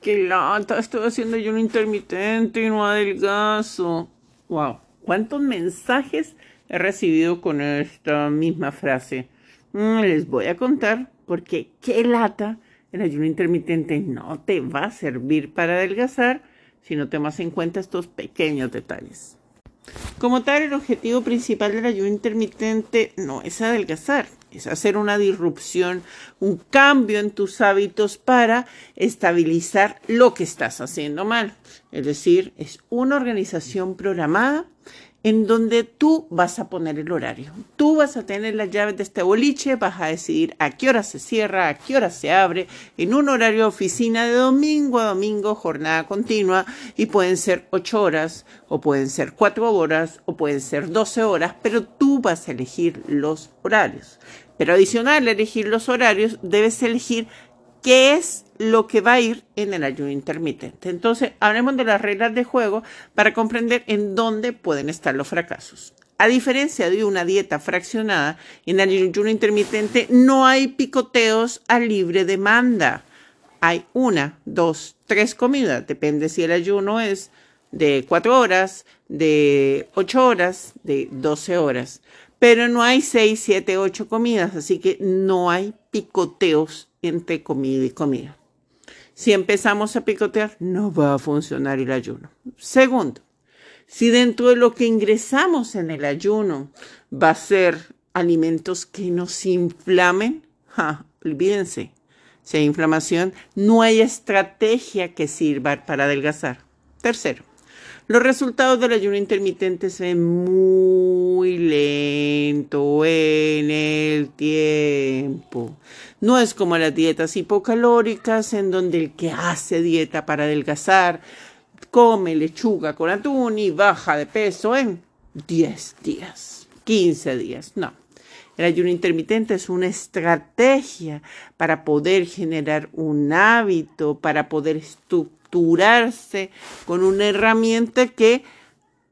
qué lata, estoy haciendo ayuno intermitente y no adelgazo. Wow, ¿cuántos mensajes he recibido con esta misma frase? Mm, les voy a contar porque qué lata, el ayuno intermitente no te va a servir para adelgazar si no tomas en cuenta estos pequeños detalles. Como tal, el objetivo principal del ayuno intermitente no es adelgazar, es hacer una disrupción, un cambio en tus hábitos para estabilizar lo que estás haciendo mal. Es decir, es una organización programada en donde tú vas a poner el horario. Tú vas a tener las llaves de este boliche, vas a decidir a qué hora se cierra, a qué hora se abre, en un horario de oficina de domingo a domingo, jornada continua, y pueden ser ocho horas, o pueden ser cuatro horas, pueden ser doce horas, pero tú vas a elegir los horarios. Pero adicional a elegir los horarios, debes elegir qué es lo que va a ir en el ayuno intermitente. Entonces, hablemos de las reglas de juego para comprender en dónde pueden estar los fracasos. A diferencia de una dieta fraccionada, en el ayuno intermitente no hay picoteos a libre demanda. Hay una, dos, tres comidas, depende si el ayuno es de cuatro horas, de ocho horas, de doce horas. Pero no hay seis, siete, ocho comidas, así que no hay picoteos entre comida y comida. Si empezamos a picotear, no va a funcionar el ayuno. Segundo, si dentro de lo que ingresamos en el ayuno va a ser alimentos que nos inflamen, olvídense, si hay inflamación, no hay estrategia que sirva para adelgazar. Tercero, los resultados del ayuno intermitente se ven muy lento en el tiempo. No es como las dietas hipocalóricas en donde el que hace dieta para adelgazar come lechuga con atún y baja de peso en 10 días, 15 días. No. El ayuno intermitente es una estrategia para poder generar un hábito, para poder estructurarse con una herramienta que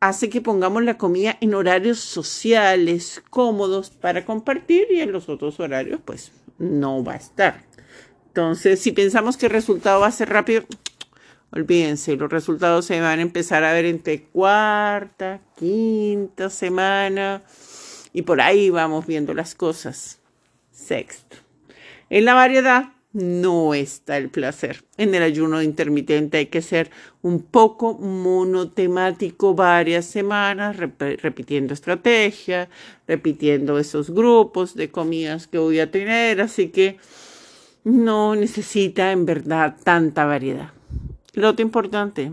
hace que pongamos la comida en horarios sociales cómodos para compartir y en los otros horarios pues no va a estar. Entonces, si pensamos que el resultado va a ser rápido, olvídense, los resultados se van a empezar a ver entre cuarta, quinta semana y por ahí vamos viendo las cosas. Sexto, en la variedad no está el placer. En el ayuno intermitente hay que ser un poco monotemático varias semanas, repitiendo estrategia, repitiendo esos grupos de comidas que voy a tener, así que no necesita en verdad tanta variedad. Lo otro importante,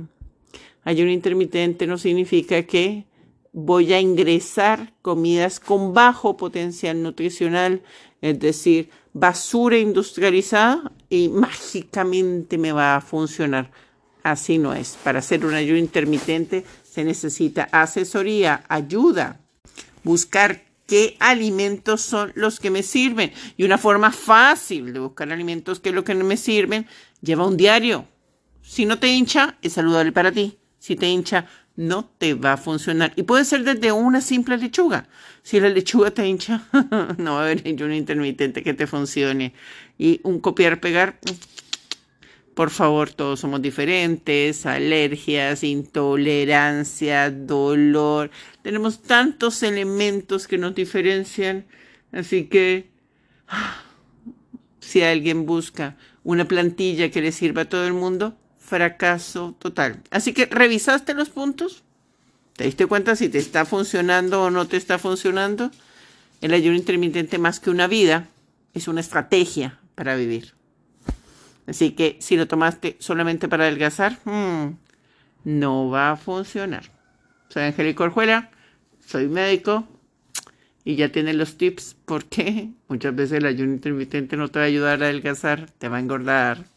ayuno intermitente no significa que voy a ingresar comidas con bajo potencial nutricional, es decir, basura industrializada y mágicamente me va a funcionar. Así no es. Para hacer un ayuno intermitente se necesita asesoría, ayuda, buscar qué alimentos son los que me sirven. Y una forma fácil de buscar alimentos que lo que no me sirven, lleva un diario. Si no te hincha, es saludable para ti. Si te hincha, no te va a funcionar. Y puede ser desde una simple lechuga. Si la lechuga te hincha, no va a haber ayuno intermitente que te funcione. Y un copiar-pegar, por favor, todos somos diferentes, alergias, intolerancia, dolor. Tenemos tantos elementos que nos diferencian. Así que, si alguien busca una plantilla que le sirva a todo el mundo, fracaso total. Así que revisaste los puntos, te diste cuenta si te está funcionando o no te está funcionando. El ayuno intermitente más que una vida es una estrategia para vivir. Así que si lo tomaste solamente para adelgazar, hmm, no va a funcionar. Soy Angélica Orjuela, soy médico y ya tienes los tips porque muchas veces el ayuno intermitente no te va a ayudar a adelgazar, te va a engordar.